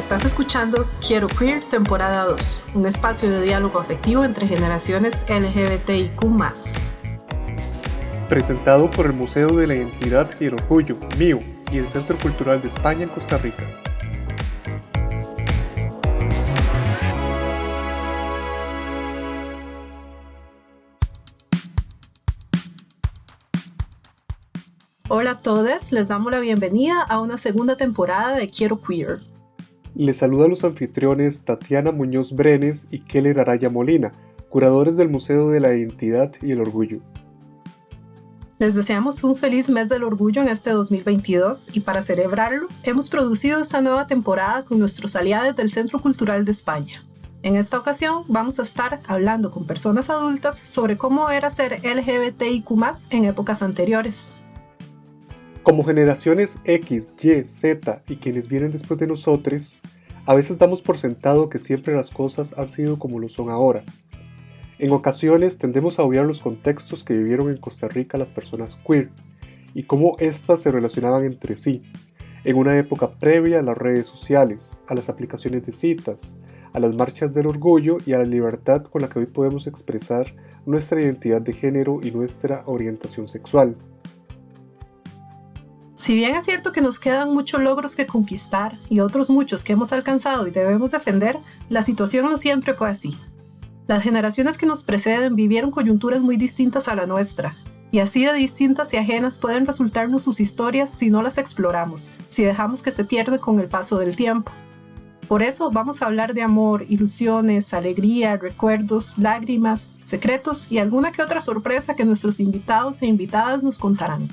Estás escuchando Quiero Queer temporada 2, un espacio de diálogo afectivo entre generaciones LGBTIQ. Presentado por el Museo de la Identidad y el Orgullo, MIO, y el Centro Cultural de España en Costa Rica. Hola a todos, les damos la bienvenida a una segunda temporada de Quiero Queer. Les saluda a los anfitriones Tatiana Muñoz Brenes y Keller Araya Molina, curadores del Museo de la Identidad y el Orgullo. Les deseamos un feliz mes del orgullo en este 2022 y para celebrarlo hemos producido esta nueva temporada con nuestros aliados del Centro Cultural de España. En esta ocasión vamos a estar hablando con personas adultas sobre cómo era ser LGBTIQ en épocas anteriores. Como generaciones X, Y, Z y quienes vienen después de nosotros, a veces damos por sentado que siempre las cosas han sido como lo son ahora. En ocasiones tendemos a obviar los contextos que vivieron en Costa Rica las personas queer y cómo éstas se relacionaban entre sí, en una época previa a las redes sociales, a las aplicaciones de citas, a las marchas del orgullo y a la libertad con la que hoy podemos expresar nuestra identidad de género y nuestra orientación sexual. Si bien es cierto que nos quedan muchos logros que conquistar y otros muchos que hemos alcanzado y debemos defender, la situación no siempre fue así. Las generaciones que nos preceden vivieron coyunturas muy distintas a la nuestra, y así de distintas y ajenas pueden resultarnos sus historias si no las exploramos, si dejamos que se pierdan con el paso del tiempo. Por eso vamos a hablar de amor, ilusiones, alegría, recuerdos, lágrimas, secretos y alguna que otra sorpresa que nuestros invitados e invitadas nos contarán.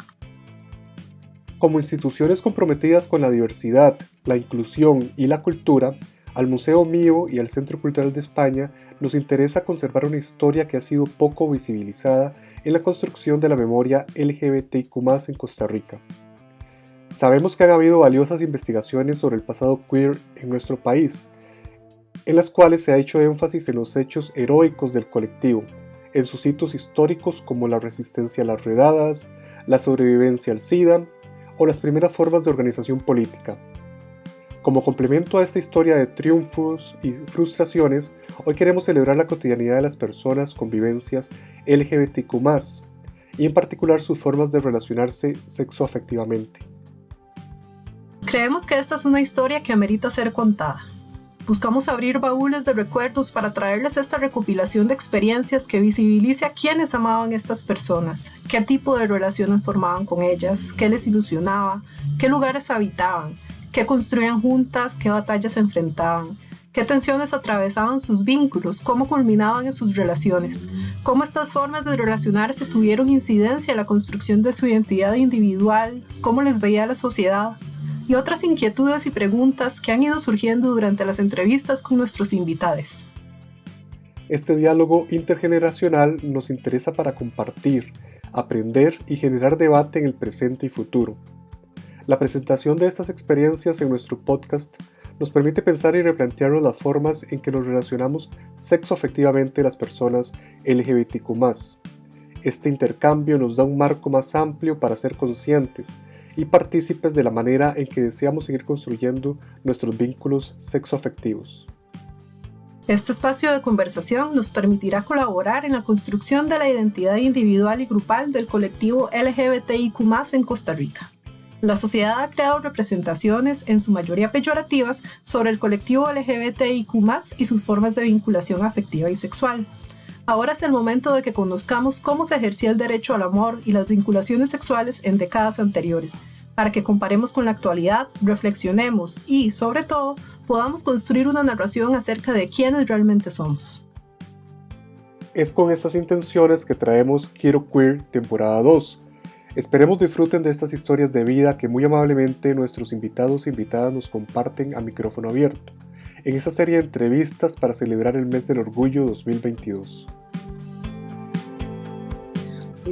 Como instituciones comprometidas con la diversidad, la inclusión y la cultura, al Museo Mío y al Centro Cultural de España nos interesa conservar una historia que ha sido poco visibilizada en la construcción de la memoria LGBTIQ en Costa Rica. Sabemos que han habido valiosas investigaciones sobre el pasado queer en nuestro país, en las cuales se ha hecho énfasis en los hechos heroicos del colectivo, en sus hitos históricos como la resistencia a las redadas, la sobrevivencia al SIDA o las primeras formas de organización política. Como complemento a esta historia de triunfos y frustraciones, hoy queremos celebrar la cotidianidad de las personas con vivencias LGBTQ y en particular sus formas de relacionarse sexoafectivamente. Creemos que esta es una historia que amerita ser contada. Buscamos abrir baúles de recuerdos para traerles esta recopilación de experiencias que visibilice a quienes amaban estas personas, qué tipo de relaciones formaban con ellas, qué les ilusionaba, qué lugares habitaban, qué construían juntas, qué batallas enfrentaban, qué tensiones atravesaban sus vínculos, cómo culminaban en sus relaciones, cómo estas formas de relacionarse tuvieron incidencia en la construcción de su identidad individual, cómo les veía la sociedad, y otras inquietudes y preguntas que han ido surgiendo durante las entrevistas con nuestros invitados. Este diálogo intergeneracional nos interesa para compartir, aprender y generar debate en el presente y futuro. La presentación de estas experiencias en nuestro podcast nos permite pensar y replantearnos las formas en que nos relacionamos sexoafectivamente las personas LGBTQ. Este intercambio nos da un marco más amplio para ser conscientes, y partícipes de la manera en que deseamos seguir construyendo nuestros vínculos sexoafectivos. Este espacio de conversación nos permitirá colaborar en la construcción de la identidad individual y grupal del colectivo LGBTIQ en Costa Rica. La sociedad ha creado representaciones, en su mayoría peyorativas, sobre el colectivo LGBTIQ y sus formas de vinculación afectiva y sexual. Ahora es el momento de que conozcamos cómo se ejercía el derecho al amor y las vinculaciones sexuales en décadas anteriores, para que comparemos con la actualidad, reflexionemos y, sobre todo, podamos construir una narración acerca de quiénes realmente somos. Es con estas intenciones que traemos Quiero Queer temporada 2. Esperemos disfruten de estas historias de vida que muy amablemente nuestros invitados e invitadas nos comparten a micrófono abierto, en esta serie de entrevistas para celebrar el mes del orgullo 2022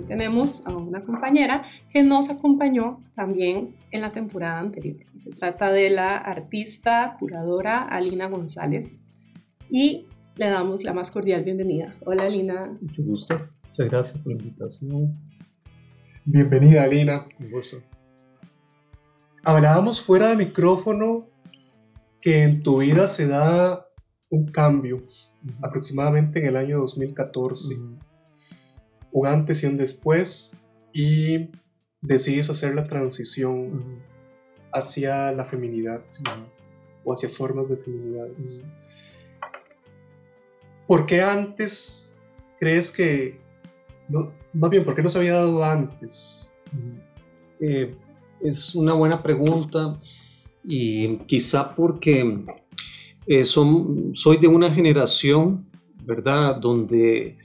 tenemos a una compañera que nos acompañó también en la temporada anterior. Se trata de la artista curadora Alina González y le damos la más cordial bienvenida. Hola Alina. Mucho gusto. Muchas gracias por la invitación. Bienvenida Alina. Un gusto. Hablábamos fuera de micrófono que en tu vida se da un cambio, aproximadamente en el año 2014, un antes y un después, y decides hacer la transición hacia la feminidad o hacia formas de feminidades. ¿Por qué antes crees que, no, más bien, por qué no se había dado antes? Eh, es una buena pregunta y quizá porque eh, son, soy de una generación, ¿verdad? Donde,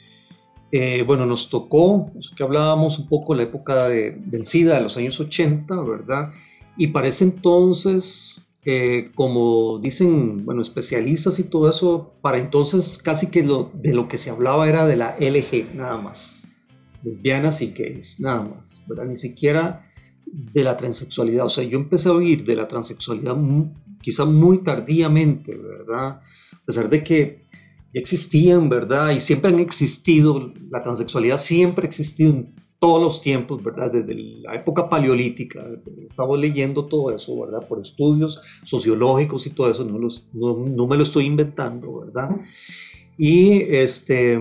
eh, bueno, nos tocó, que hablábamos un poco la época del SIDA de los años 80, ¿verdad? Y para ese entonces, eh, como dicen, bueno, especialistas y todo eso, para entonces casi que lo, de lo que se hablaba era de la LG, nada más. Lesbianas y gays, nada más, ¿verdad? Ni siquiera de la transexualidad. O sea, yo empecé a oír de la transexualidad quizá muy tardíamente, ¿verdad? A pesar de que ya existían, ¿verdad? Y siempre han existido, la transexualidad siempre ha existido en todos los tiempos, ¿verdad? Desde la época paleolítica, estaba leyendo todo eso, ¿verdad? Por estudios sociológicos y todo eso, no, no me lo estoy inventando, ¿verdad? Y, este,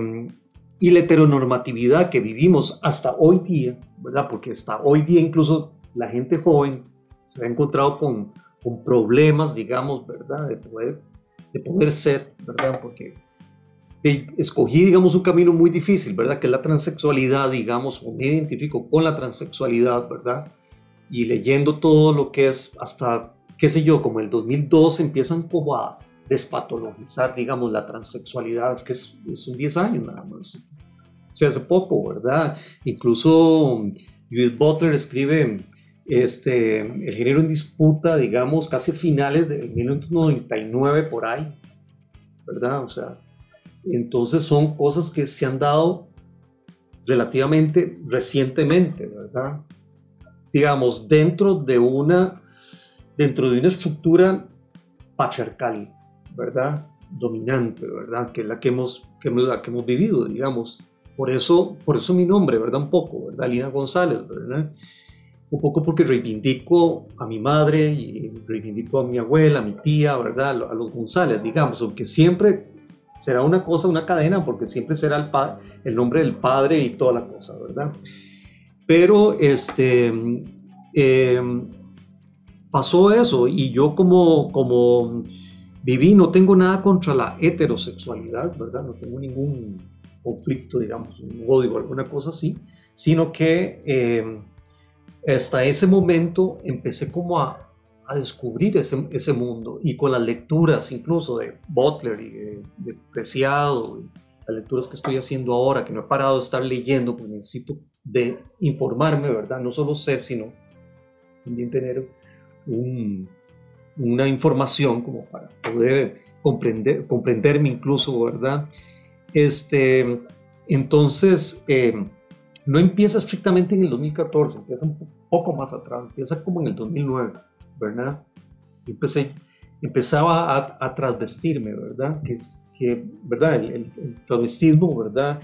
y la heteronormatividad que vivimos hasta hoy día, ¿verdad? Porque hasta hoy día incluso la gente joven se ha encontrado con, con problemas, digamos, ¿verdad? De poder, de poder ser, ¿verdad? Porque escogí, digamos, un camino muy difícil, ¿verdad? Que es la transexualidad, digamos, o me identifico con la transexualidad, ¿verdad? Y leyendo todo lo que es hasta, qué sé yo, como el 2002 empiezan como a despatologizar, digamos, la transexualidad, es que es, son 10 años nada más. Hace poco, ¿verdad? Incluso Judith Butler escribe este, el género en disputa, digamos, casi finales de 1999 por ahí, ¿verdad? O sea, entonces son cosas que se han dado relativamente recientemente, ¿verdad? Digamos, dentro de una, dentro de una estructura patriarcal, ¿verdad? Dominante, ¿verdad? Que es la que hemos, que, la que hemos vivido, digamos. Por eso, por eso mi nombre, ¿verdad? Un poco, ¿verdad? Lina González, ¿verdad? un poco porque reivindico a mi madre y reivindico a mi abuela, a mi tía, ¿verdad? A los González, digamos, aunque siempre será una cosa, una cadena, porque siempre será el, nombre del padre y toda la cosa, ¿verdad? Pero este, em, pasó eso y yo como, como viví, no tengo nada contra la heterosexualidad, ¿verdad? No tengo ningún conflicto, digamos, un odio alguna cosa así, sino que... Em, hasta ese momento empecé como a, descubrir ese, ese, mundo y con las lecturas incluso de Butler y de, Preciado, y las lecturas que estoy haciendo ahora, que no he parado de estar leyendo porque necesito de informarme, ¿verdad? No solo ser, sino también tener una información como para poder comprender, comprenderme incluso, ¿verdad? Este, entonces, eh, no empieza estrictamente en el 2014, empieza un poco más atrás, empieza como en el 2009, ¿verdad? Empecé, empezaba a, a transvestirme, ¿verdad? Que, que ¿verdad? El, el, transvestismo, ¿verdad?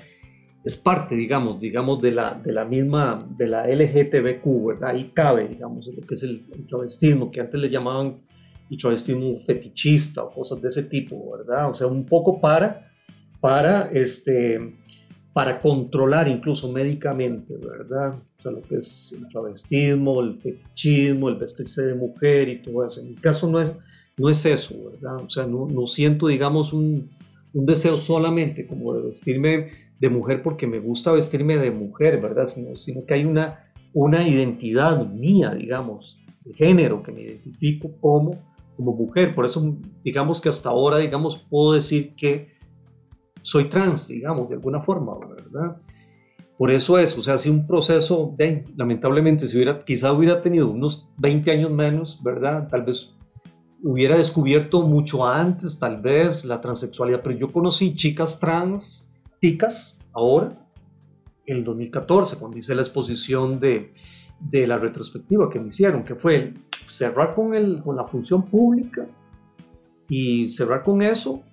Es parte, digamos, digamos de la, de la misma, de la LGTBQ, ¿verdad? Ahí cabe, digamos, lo que es el, el travestismo, que antes le llamaban el travestismo fetichista o cosas de ese tipo, ¿verdad? O sea, un poco para, para, este, para controlar incluso médicamente, ¿verdad? O sea, lo que es el travestismo, el fetichismo, el vestirse de mujer y todo eso. En mi caso no es, no es eso, ¿verdad? O sea, no, no siento, digamos, un, un, deseo solamente como de vestirme de mujer porque me gusta vestirme de mujer, ¿verdad? Sino, sino que hay una, una identidad mía, digamos, de género, que me identifico como, como mujer. Por eso, digamos que hasta ahora, digamos, puedo decir que soy trans, digamos, de alguna forma, ¿verdad? Por eso es, o sea, sido un proceso, de, lamentablemente, si hubiera, quizá hubiera tenido unos 20 años menos, ¿verdad? Tal vez hubiera descubierto mucho antes, tal vez, la transexualidad, pero yo conocí chicas trans, ticas, ahora, en el 2014, cuando hice la exposición de, de la retrospectiva que me hicieron, que fue cerrar con, el, con la función pública y cerrar con eso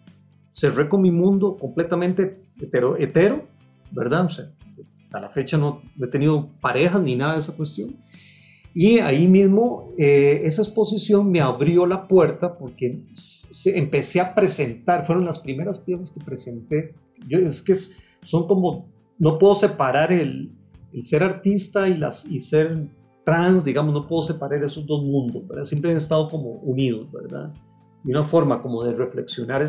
cerré con mi mundo completamente hetero, hetero ¿verdad? O sea, hasta la fecha no he tenido parejas ni nada de esa cuestión. Y ahí mismo eh, esa exposición me abrió la puerta porque se, empecé a presentar, fueron las primeras piezas que presenté. Yo, es que son como, no puedo separar el, el, ser artista y, las, y ser trans, digamos, no puedo separar esos dos mundos, ¿verdad? Siempre han estado como unidos, ¿verdad? Y una forma como de reflexionar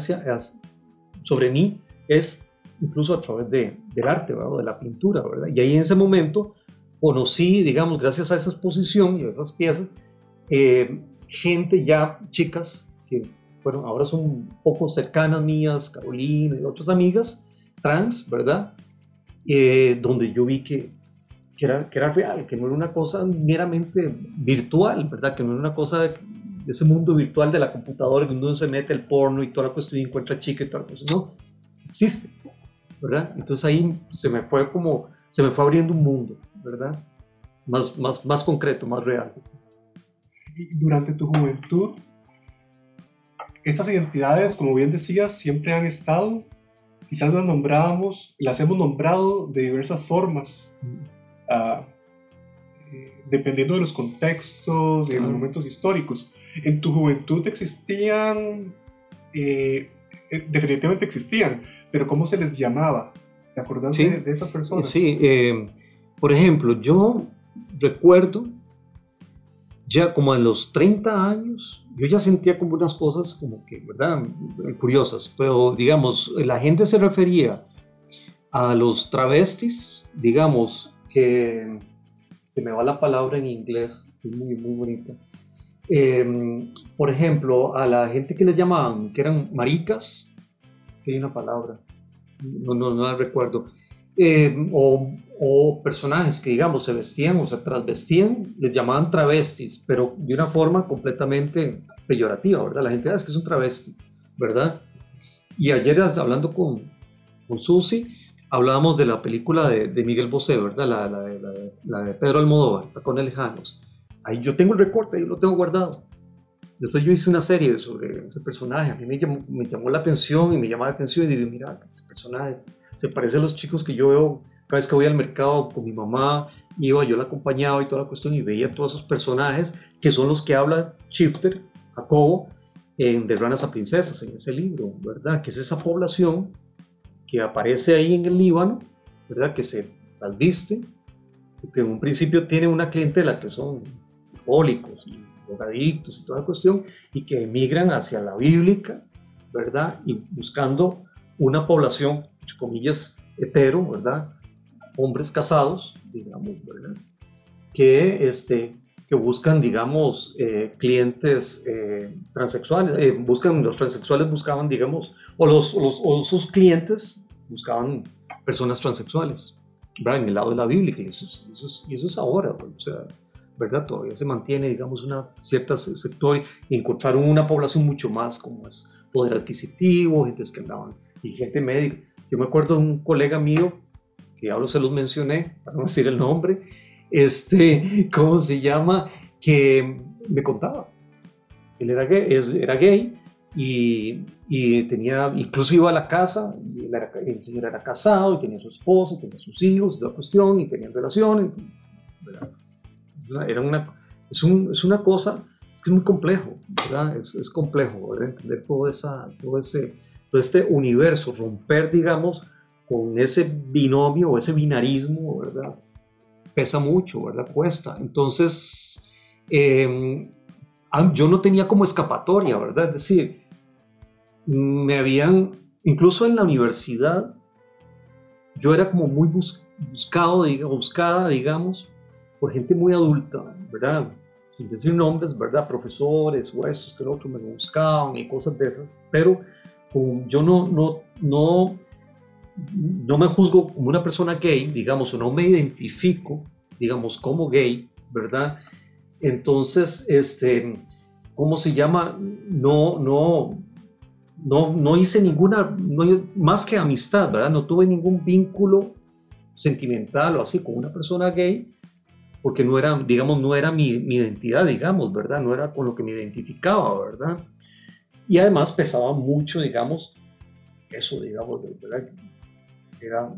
sobre mí es incluso a través de, del arte, ¿verdad? de la pintura, ¿verdad? Y ahí en ese momento conocí, digamos, gracias a esa exposición y a esas piezas, eh, gente ya, chicas, que fueron, ahora son un poco cercanas mías, Carolina y otras amigas, trans, ¿verdad? Eh, donde yo vi que, que, era, que era real, que no era una cosa meramente virtual, ¿verdad? Que no era una cosa ese mundo virtual de la computadora, que uno se mete el porno y toda la cuestión y encuentra chica y toda la cosa. No, existe, ¿verdad? Entonces ahí se me fue como, se me fue abriendo un mundo. ¿verdad? Más, más, más concreto, más real. Y durante tu juventud, estas identidades, como bien decías, siempre han estado, quizás las nombrábamos, las hemos nombrado de diversas formas, uh, dependiendo de los contextos y de los momentos históricos. En tu juventud existían, eh, eh, definitivamente existían, pero ¿cómo se les llamaba? ¿Te acuerdas de, de, estas personas? Sí, eh, por ejemplo, yo recuerdo ya como a los 30 años, yo ya sentía como unas cosas como que, ¿verdad? Curiosas, pero digamos, la gente se refería a los travestis, digamos, que se me va la palabra en inglés, es muy, muy bonita. Em, por ejemplo, a la gente que les llamaban, que eran maricas, que hay una palabra, no, no, no la recuerdo, em, o o personajes que, digamos, se vestían o se trasvestían, les llamaban travestis, pero de una forma completamente peyorativa, ¿verdad? La gente, ah, es que es un travesti, ¿verdad? Y ayer, hablando con, con Susi, hablábamos de la película de, de Miguel Bosé, ¿verdad? La, la, la, la, de Pedro Almodóvar, con Lejanos. Ahí yo tengo el recorte, yo lo tengo guardado. Después yo hice una serie sobre ese personaje, a mí me llamó, me llamó la atención y me llamó la atención y dije, mira, ese personaje se parece a los chicos que yo veo cada vez que voy al mercado con mi mamá, iba, yo la acompañaba y toda la cuestión y veía todos esos personajes que son los que habla Shifter, Jacobo, en De Ranas a Princesas, en ese libro, ¿verdad? Que es esa población que aparece ahí en el Líbano, ¿verdad? Que se viste, que en un principio tiene una clientela que son alcohólicos y drogadictos y toda la cuestión, y que emigran hacia la bíblica, ¿verdad? Y buscando una población, entre comillas, hetero, ¿verdad? hombres casados, digamos, ¿verdad? Que, este, que buscan, digamos, eh, clientes eh, transexuales, eh, buscan, los transexuales buscaban, digamos, o, los, o, sus clientes buscaban personas transexuales, ¿verdad? En el lado de la Biblia, y eso, es, y eso es ahora, o sea, ¿verdad? Todavía se mantiene, digamos, una cierta sector y encontraron una población mucho más como es poder adquisitivo, gente que andaban, y gente médica. Yo me acuerdo de un colega mío que ya se los mencioné, para no decir el nombre, este, ¿cómo se llama? Que me contaba. Él era gay, era gay y, y, tenía, incluso iba a la casa, y el señor era casado y tenía su esposa, tenía sus hijos, toda cuestión, y tenían relaciones. Era una, es, un, es una cosa, que es muy complejo, ¿verdad? Es, complejo, Entender todo, esa, todo, ese, todo este universo, romper, digamos, con ese binomio o ese binarismo, ¿verdad? Pesa mucho, ¿verdad? Cuesta. Entonces, em, yo no tenía como escapatoria, ¿verdad? Es decir, me habían, incluso en la universidad, yo era como muy buscado, buscada, digamos, por gente muy adulta, ¿verdad? Sin decir nombres, ¿verdad? Profesores o estos que otros me buscaban y cosas de esas, pero yo no, no, no no me juzgo como una persona gay, digamos, o no me identifico, digamos, como gay, ¿verdad? Entonces, este, ¿cómo se llama? No, no, no, no hice ninguna, más que amistad, ¿verdad? No tuve ningún vínculo sentimental o así con una persona gay, porque no era, digamos, no era mi, mi identidad, digamos, ¿verdad? No era con lo que me identificaba, ¿verdad? Y además pesaba mucho, digamos, eso, digamos, ¿verdad? era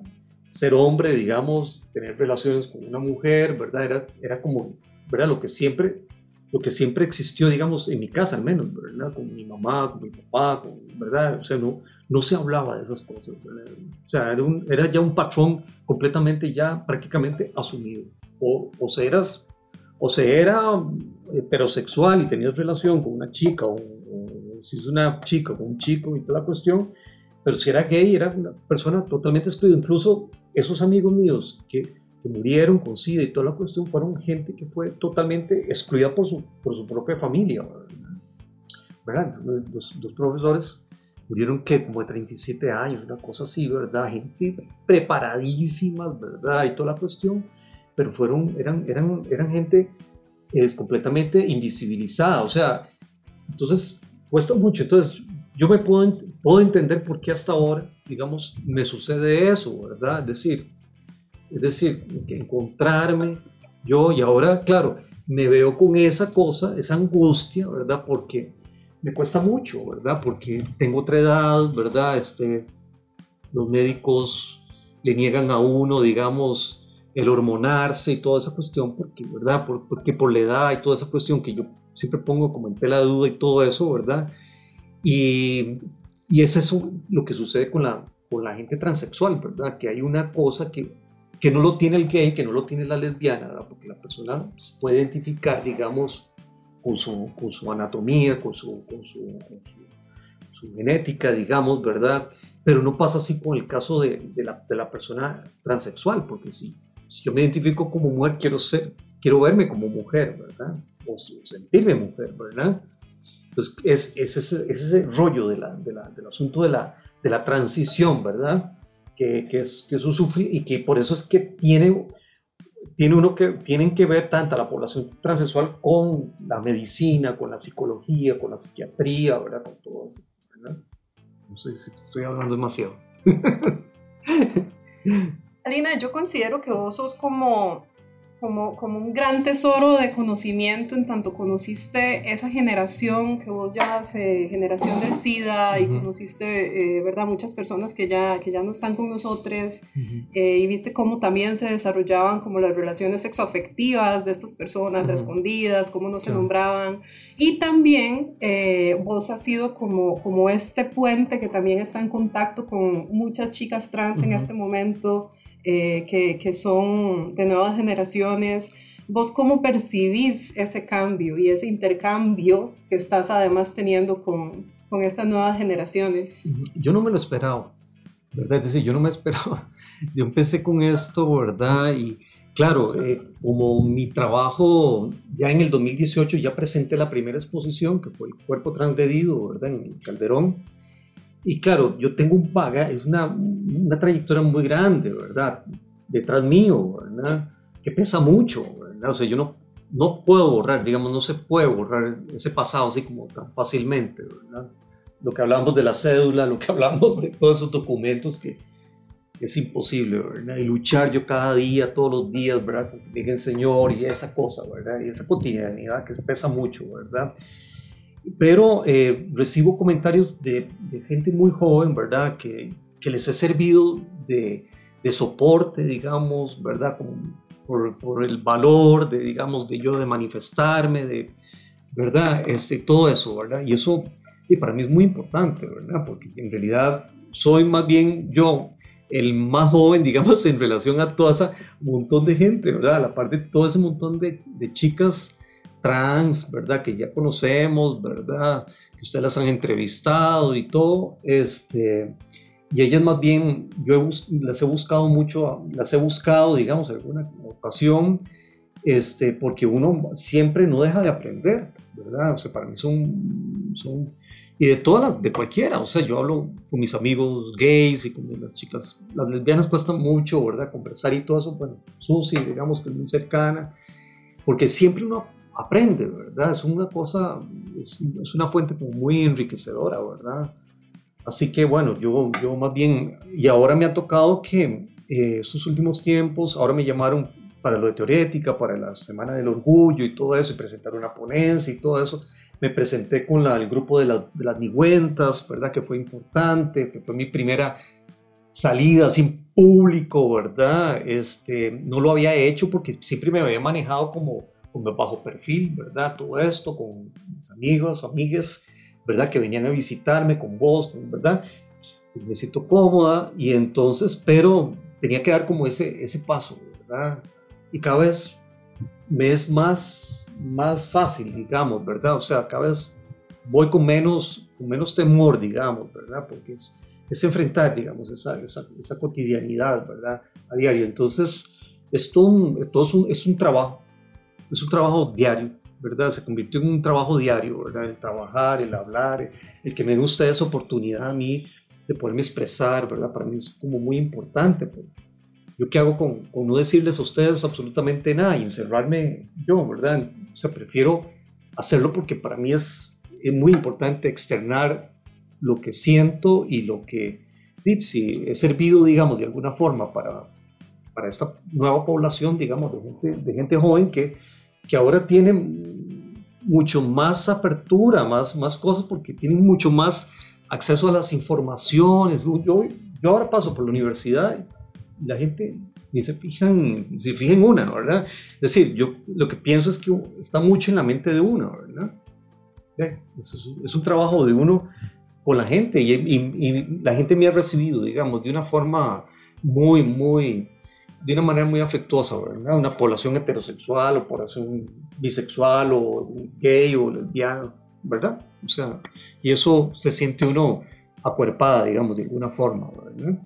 ser hombre, digamos, tener relaciones con una mujer, ¿verdad? Era, era como ¿verdad? Lo que siempre, lo que siempre existió, digamos, en mi casa al menos, ¿verdad? Con mi mamá, con mi papá, con, ¿verdad? O sea, no, no se hablaba de esas cosas, ¿verdad? O sea, era, un, era ya un patrón completamente ya prácticamente asumido. O, o se eras, o se era heterosexual y tenías relación con una chica, o, si es una chica con un chico y toda la cuestión, pero si era gay, era una persona totalmente excluida. Incluso esos amigos míos que, que murieron con SIDA y toda la cuestión fueron gente que fue totalmente excluida por su, por su propia familia. ¿verdad? Los, los profesores murieron que como de 37 años, una cosa así, ¿verdad? Gente preparadísima, ¿verdad? Y toda la cuestión, pero fueron, eran, eran, eran gente es completamente invisibilizada, o sea, entonces cuesta mucho. Entonces, yo me puedo, puedo entender por qué hasta ahora, digamos, me sucede eso, ¿verdad? Es decir, es decir, encontrarme yo y ahora, claro, me veo con esa cosa, esa angustia, ¿verdad? Porque me cuesta mucho, ¿verdad? Porque tengo otra edad, ¿verdad? Este, los médicos le niegan a uno, digamos, el hormonarse y toda esa cuestión, porque, ¿verdad? porque por la edad y toda esa cuestión que yo siempre pongo como en tela de duda y todo eso, ¿verdad? Y, y es eso lo que sucede con la, con la gente transexual, ¿verdad? Que hay una cosa que, que no lo tiene el gay, que no lo tiene la lesbiana, ¿verdad? Porque la persona se puede identificar, digamos, con su, con su anatomía, con su, con su, su, genética, digamos, ¿verdad? Pero no pasa así con el caso de, de, la, de la, persona transexual, porque si, si yo me identifico como mujer, quiero ser, quiero verme como mujer, ¿verdad? O sentirme mujer, ¿verdad? Entonces, es, es, ese, es ese rollo de la, de la, del asunto de la, de la transición, ¿verdad? Que, que es, que es un sufrir y que por eso es que tiene, tiene uno que, tienen que ver tanta la población transexual con la medicina, con la psicología, con la psiquiatría, ¿verdad? Con todo, ¿verdad? No sé si estoy hablando demasiado. Alina, yo considero que vos sos como como, como un gran tesoro de conocimiento en tanto conociste esa generación que vos llamas eh, generación del SIDA y conociste, eh, ¿verdad? Muchas personas que ya, que ya no están con nosotros eh, y viste cómo también se desarrollaban como las relaciones sexoafectivas de estas personas escondidas, cómo no se nombraban. Y también vos has sido como, como este puente que también está en contacto con muchas chicas trans en este momento. Eh, que, que, son de nuevas generaciones. ¿Vos cómo percibís ese cambio y ese intercambio que estás además teniendo con, con estas nuevas generaciones? Yo no me lo esperaba, ¿verdad? Es decir, yo no me esperaba. Yo empecé con esto, ¿verdad? Y claro, eh, como mi trabajo, ya en el 2018 ya presenté la primera exposición, que fue el cuerpo transgredido, ¿verdad? En el Calderón y claro, yo tengo un paga, es una, una trayectoria muy grande, ¿verdad? Detrás mío, ¿verdad? Que pesa mucho, ¿verdad? O sea, yo no, no puedo borrar, digamos, no se puede borrar ese pasado así como tan fácilmente, ¿verdad? Lo que hablamos de la cédula, lo que hablamos de todos esos documentos que es imposible, ¿verdad? Y luchar yo cada día, todos los días, ¿verdad? Con que el Señor y esa cosa, ¿verdad? Y esa cotidianidad que pesa mucho, ¿verdad? Pero eh, recibo comentarios de, gente muy joven, ¿verdad? Que, que les he servido de, de, soporte, digamos, ¿verdad? por, por, el valor de, digamos, de yo de manifestarme, de, ¿verdad? Este, todo eso, ¿verdad? Y eso y para mí es muy importante, ¿verdad? Porque en realidad soy más bien yo el más joven, digamos, en relación a todo ese montón de gente, ¿verdad? A la parte de todo ese montón de, de chicas trans, ¿verdad? Que ya conocemos, ¿verdad? Que ustedes las han entrevistado y todo, este, y ellas más bien, yo las he buscado mucho, las he buscado, digamos, alguna ocasión, este, porque uno siempre no deja de aprender, ¿verdad? O sea, para mí son, son y de todas de cualquiera, o sea, yo hablo con mis amigos gays y con las chicas, las lesbianas cuesta mucho, ¿verdad? Conversar y todo eso, bueno, Susi, digamos que es muy cercana, porque siempre uno aprende, ¿verdad? Es una cosa, es, una fuente muy enriquecedora, ¿verdad? Así que bueno, yo, yo más bien, y ahora me ha tocado que eh, estos últimos tiempos, ahora me llamaron para lo de teorética, para la Semana del Orgullo y todo eso, y presentar una ponencia y todo eso. Me presenté con el grupo de las migüentas, ¿verdad? Que fue importante, que fue mi primera salida sin público, ¿verdad? Este, no lo había hecho porque siempre me había manejado como con bajo perfil, ¿verdad? Todo esto con mis amigos amigas, ¿verdad? Que venían a visitarme con vos, ¿verdad? me siento cómoda y entonces, pero tenía que dar como ese, ese paso, ¿verdad? Y cada vez me es más, más fácil, digamos, ¿verdad? O sea, cada vez voy con menos, con menos temor, digamos, ¿verdad? Porque es, es enfrentar, digamos, esa, esa, esa, cotidianidad, ¿verdad? A diario. Entonces, esto, esto es, un, es un trabajo, es un trabajo diario, ¿verdad? Se convirtió en un trabajo diario, ¿verdad? El trabajar, el hablar, el que me gusta esa oportunidad a mí de poderme expresar, ¿verdad? Para mí es como muy importante. ¿Yo qué hago con, con, no decirles a ustedes absolutamente nada y encerrarme yo, ¿verdad? O sea, prefiero hacerlo porque para mí es, es muy importante externar lo que siento y lo que, si he servido, digamos, de alguna forma para, para esta nueva población, digamos, de gente, de gente joven que, que ahora tiene mucho más apertura, más, más cosas, porque tienen mucho más acceso a las informaciones. Yo, yo ahora paso por la universidad y la gente ni se fijan, se fija en una, ¿no? ¿verdad? Es decir, yo lo que pienso es que está mucho en la mente de uno, ¿verdad? Es, es un trabajo de uno con la gente y, y, la gente me ha recibido, digamos, de una forma muy, muy, de una manera muy afectuosa, ¿verdad? Una población heterosexual o población bisexual o gay o lesbiana, ¿verdad? O sea, y eso se siente uno acuerpada, digamos, de alguna forma, ¿verdad?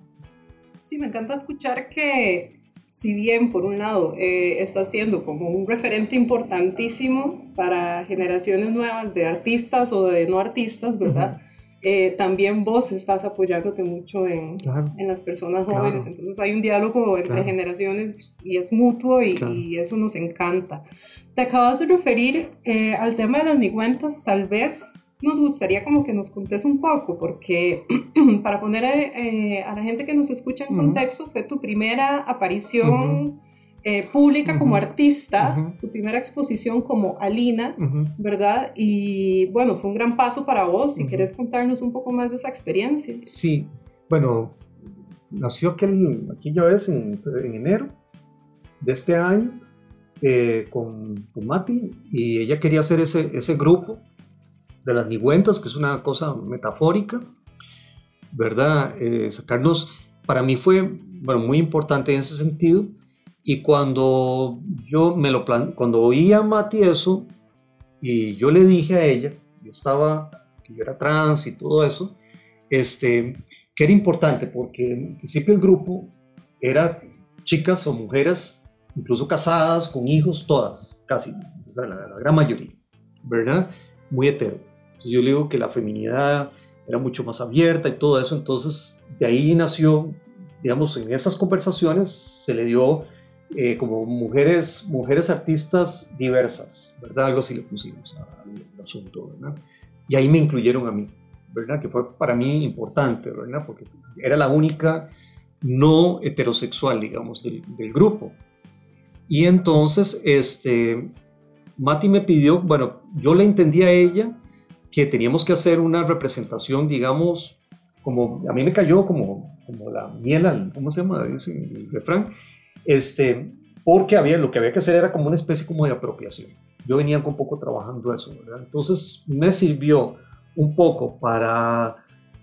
Sí, me encanta escuchar que si bien por un lado eh, está siendo como un referente importantísimo para generaciones nuevas de artistas o de no artistas, ¿verdad? Eh, también vos estás apoyándote mucho en, en las personas jóvenes, entonces hay un diálogo entre generaciones y es mutuo y, y, eso nos encanta. Te acabas de referir eh, al tema de las nigüentas, tal vez nos gustaría como que nos contes un poco, porque para poner eh, a la gente que nos escucha en contexto, fue tu primera aparición eh, pública como artista, tu primera exposición como Alina, ¿verdad? Y bueno, fue un gran paso para vos, si quieres contarnos un poco más de esa experiencia. Sí, bueno, nació aquel, aquella vez en, en enero de este año. Eh, con, con, Mati y ella quería hacer ese, ese grupo de las nigüentas, que es una cosa metafórica, ¿verdad? Eh, sacarnos, para mí fue, bueno, muy importante en ese sentido. Y cuando yo me lo plan, cuando oí a Mati eso, y yo le dije a ella, yo estaba, yo era trans y todo eso, este, que era importante porque en principio el grupo era chicas o mujeres, incluso casadas, con hijos, todas, casi, la gran mayoría, ¿verdad? Muy hetero yo le digo que la feminidad era mucho más abierta y todo eso, entonces de ahí nació, digamos, en esas conversaciones se le dio eh, como mujeres, mujeres artistas diversas, ¿verdad? Algo así le pusimos al asunto, ¿verdad? Y ahí me incluyeron a mí, ¿verdad? Que fue para mí importante, ¿verdad? Porque era la única no heterosexual, digamos, del, del grupo. Y entonces, este, Mati me pidió, bueno, yo le entendí a ella que teníamos que hacer una representación, digamos, como a mí me cayó como, como la miel ¿cómo se llama ese el refrán? Este, porque había, lo que había que hacer era como una especie como de apropiación. Yo venía un poco trabajando eso. Entonces me sirvió un poco para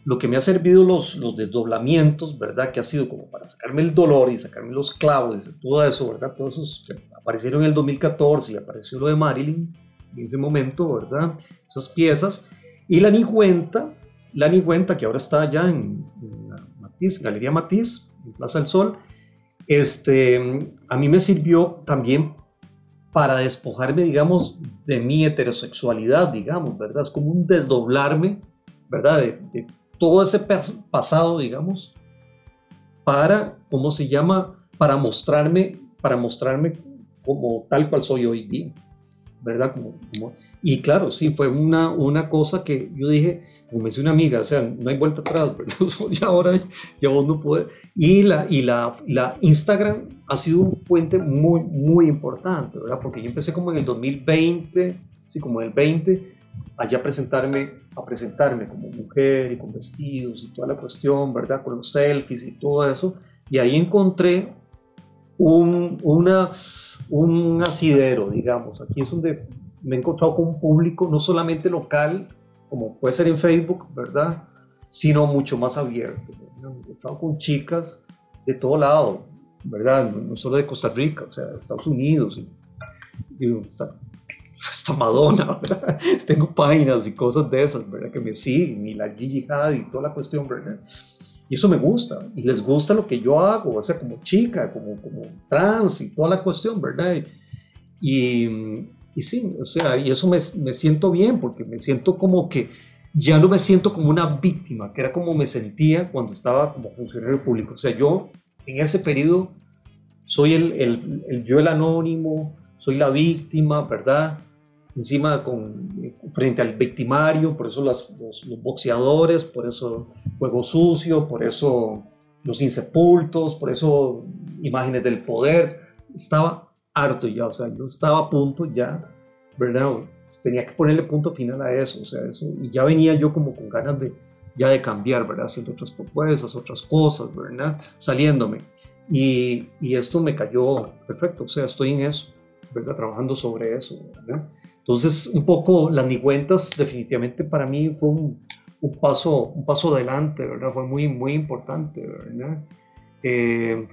lo que me ha servido los, los desdoblamientos, ¿verdad? Que ha sido como para sacarme el dolor y sacarme los clavos, todo eso, ¿verdad? Todos esos que aparecieron en el 2014 y apareció lo de Marilyn, en ese momento, ¿verdad? Esas piezas. Y la Nigüenta, la Nigüenta que ahora está allá en, Matiz, Galería Matiz, en Plaza del Sol, este, a mí me sirvió también para despojarme, digamos, de mi heterosexualidad, digamos, ¿verdad? Es como un desdoblarme, ¿verdad? De, todo ese pasado, digamos, para, ¿cómo se llama? Para mostrarme, para mostrarme como tal cual soy hoy día. ¿verdad? Como, y claro, sí, fue una, una cosa que yo dije, como me dice una amiga, o sea, no hay vuelta atrás, ya ahora ya vos no puedes. Y, la, y la, la Instagram ha sido un puente muy, muy importante, ¿verdad? Porque yo empecé como en el 2020, sí, como en el 20, allá a presentarme, a presentarme como mujer y con vestidos y toda la cuestión, ¿verdad? Con los selfies y todo eso. Y ahí encontré un, una, un asidero, digamos. Aquí es donde me he encontrado con un público no solamente local, como puede ser en Facebook, ¿verdad? Sino mucho más abierto. Me he encontrado con chicas de todo lado, ¿verdad? No, solo de Costa Rica, o sea, de Estados Unidos. Está, Madonna, ¿verdad? Tengo páginas y cosas de esas, ¿verdad? Que me siguen, y la Gigi y toda la cuestión, ¿verdad? Y eso me gusta, y les gusta lo que yo hago, o sea, como chica, como, como trans y toda la cuestión, ¿verdad? Y, y sí, o sea, y eso me, me, siento bien, porque me siento como que ya no me siento como una víctima, que era como me sentía cuando estaba como funcionario público. O sea, yo en ese periodo soy el, el, el yo el anónimo, soy la víctima, ¿verdad? encima con, frente al victimario, por eso los, los, boxeadores, por eso juego sucio, por eso los insepultos, por eso imágenes del poder. Estaba harto ya, o sea, yo estaba a punto ya, ¿verdad? Tenía que ponerle punto final a eso, o sea, eso, y ya venía yo como con ganas de, ya de cambiar, ¿verdad? Haciendo otras propuestas, otras cosas, ¿verdad? Saliéndome. Y, y esto me cayó perfecto, o sea, estoy en eso, ¿verdad? Trabajando sobre eso, ¿verdad? Entonces, un poco las nigüentas definitivamente para mí fue un, un, paso, un paso adelante, ¿verdad? Fue muy, muy importante, ¿verdad? Eh,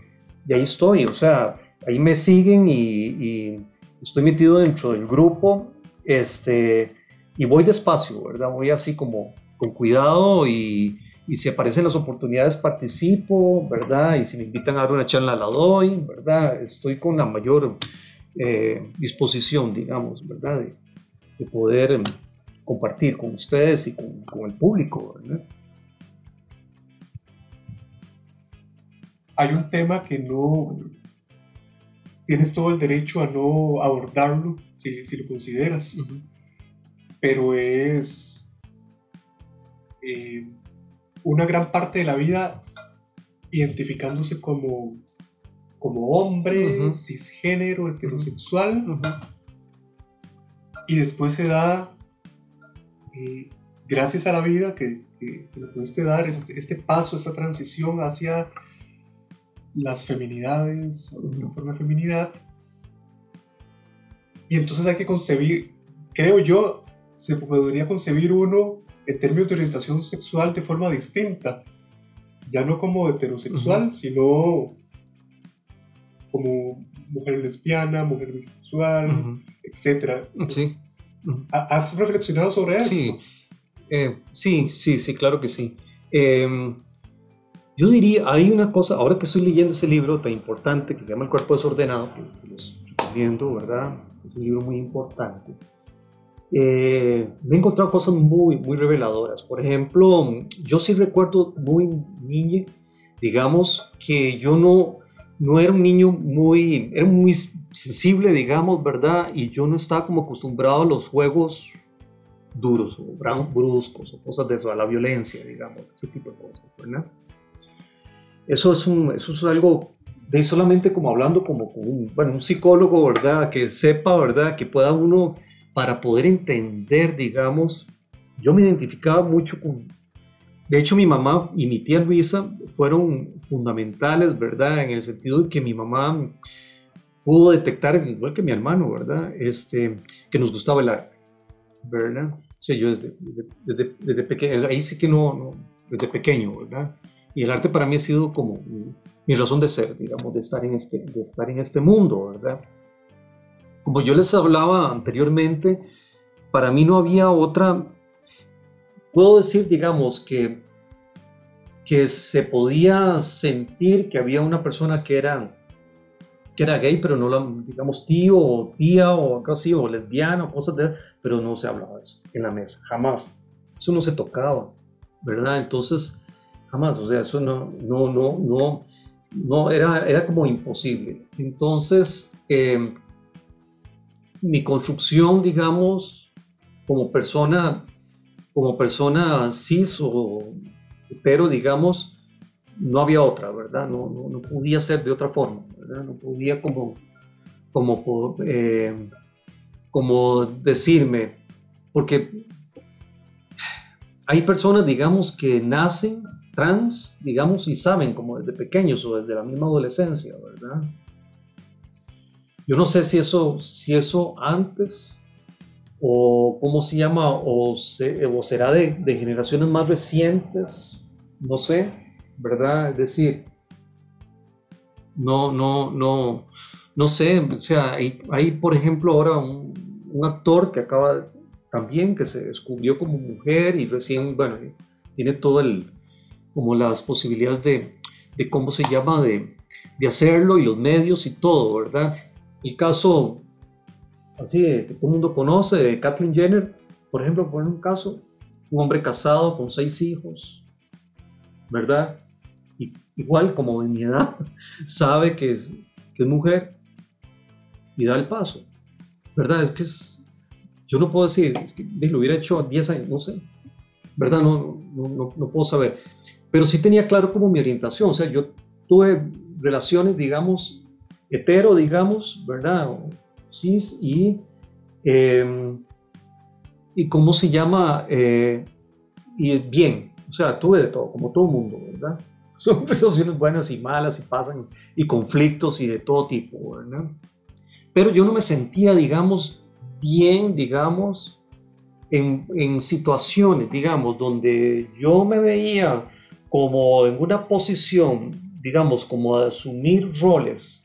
y ahí estoy, o sea, ahí me siguen y, estoy metido dentro del grupo, este, y voy despacio, ¿verdad? Voy así como con cuidado y, y si aparecen las oportunidades participo, ¿verdad? Y si me invitan a dar una charla la doy, ¿verdad? Estoy con la mayor eh, disposición, digamos, ¿verdad? de poder em, compartir con ustedes y con, el público. Hay un tema que no tienes todo el derecho a no abordarlo si, si lo consideras, pero es eh, una gran parte de la vida identificándose como, como hombre, cisgénero, heterosexual. Y después se da, eh, gracias a la vida que, que, que pudiste dar, este, este, paso, esta transición hacia las feminidades, una forma de feminidad. Y entonces hay que concebir, creo yo, se podría concebir uno en términos de orientación sexual de forma distinta. Ya no como heterosexual, sino como mujer lesbiana, mujer bisexual, etcétera. Sí. ¿Has reflexionado sobre eso? Sí, eh, sí, sí, sí, claro que sí. Em, yo diría, hay una cosa, ahora que estoy leyendo ese libro tan importante que se llama El cuerpo desordenado, que lo estoy viendo, ¿verdad? Es un libro muy importante. Eh, me he encontrado cosas muy, muy reveladoras. Por ejemplo, yo sí recuerdo muy niña, digamos, que yo no, no era un niño muy, era muy sensible, digamos, ¿verdad? Y yo no estaba como acostumbrado a los juegos duros o bruscos o cosas de eso, a la violencia, digamos, ese tipo de cosas, ¿verdad? Eso es, un, eso es algo de solamente como hablando como con un, bueno, un psicólogo, ¿verdad? Que sepa, ¿verdad? Que pueda uno, para poder entender, digamos, yo me identificaba mucho con, de hecho, mi mamá y mi tía Luisa fueron fundamentales, ¿verdad? En el sentido de que mi mamá pudo detectar, igual que mi hermano, ¿verdad? Este, que nos gustaba el arte, ¿verdad? O yo desde, desde, desde pequeño, ahí sí que no, no, desde pequeño, ¿verdad? Y el arte para mí ha sido como mi razón de ser, digamos, de estar en este, de estar en este mundo, ¿verdad? Como yo les hablaba anteriormente, para mí no había otra puedo decir, digamos, que, que se podía sentir que había una persona que era, que era gay, pero no la, digamos, tío o tía o algo así, o lesbiana o cosas de pero no se hablaba de eso en la mesa, jamás. Eso no se tocaba, ¿verdad? Entonces, jamás, o sea, eso no, no, no, no, no, era, era como imposible. Entonces, eh, mi construcción, digamos, como persona como persona cis o pero digamos, no había otra, ¿verdad? No, no, podía ser de otra forma, ¿verdad? No podía como, como, eh, como decirme, porque hay personas, digamos, que nacen trans, digamos, y saben como desde pequeños o desde la misma adolescencia, ¿verdad? yo no sé si eso, si eso antes o cómo se llama, o, será de, de, generaciones más recientes, no sé, ¿verdad? Es decir, no, no, no, no sé, o sea, hay, por ejemplo ahora un, actor que acaba también, que se descubrió como mujer y recién, bueno, tiene todo el, como las posibilidades de, de cómo se llama, de, de hacerlo y los medios y todo, ¿verdad? El caso, así que todo el mundo conoce, de Kathleen Jenner, por ejemplo, por un caso, un hombre casado con seis hijos, ¿verdad? Y, igual como de mi edad, sabe que es, que es mujer y da el paso, ¿verdad? Es que es, yo no puedo decir, es que lo hubiera hecho a 10 años, no sé, ¿verdad? No, no, no, puedo saber. Pero sí tenía claro como mi orientación, o sea, yo tuve relaciones, digamos, hetero, digamos, ¿verdad? cis y, em, y ¿cómo se llama? Eh, y bien, o sea, tuve de todo, como todo mundo, ¿verdad? Son relaciones buenas y malas y pasan, y conflictos y de todo tipo, ¿verdad? Pero yo no me sentía, digamos, bien, digamos, en, en situaciones, digamos, donde yo me veía como en una posición, digamos, como de asumir roles